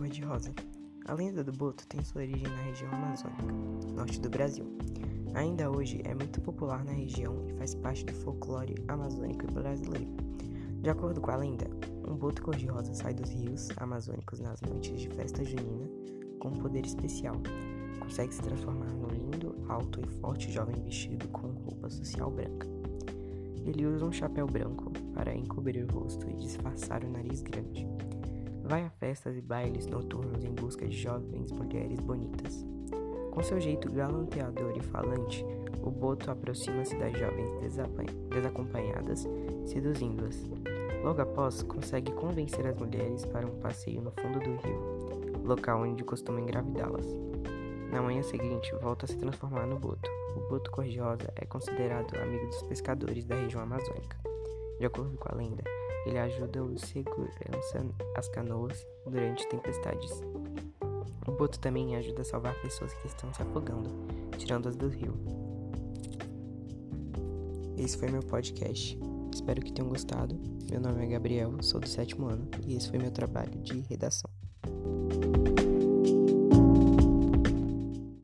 cor-de-rosa. A lenda do boto tem sua origem na região amazônica, norte do Brasil. Ainda hoje é muito popular na região e faz parte do folclore amazônico e brasileiro. De acordo com a lenda, um boto cor-de-rosa sai dos rios amazônicos nas noites de festa junina com um poder especial. Consegue se transformar num lindo, alto e forte jovem vestido com roupa social branca. Ele usa um chapéu branco para encobrir o rosto e disfarçar o nariz grande. Vai a festas e bailes noturnos em busca de jovens mulheres bonitas. Com seu jeito galanteador e falante, o boto aproxima-se das jovens desacompanhadas, seduzindo-as. Logo após, consegue convencer as mulheres para um passeio no fundo do rio, local onde costuma engravidá-las. Na manhã seguinte, volta a se transformar no boto. O boto cor-de-rosa é considerado amigo dos pescadores da região amazônica. De acordo com a lenda, ele ajuda o segurança as canoas durante tempestades. O boto também ajuda a salvar pessoas que estão se afogando, tirando-as do rio. Esse foi meu podcast. Espero que tenham gostado. Meu nome é Gabriel, sou do sétimo ano e esse foi meu trabalho de redação.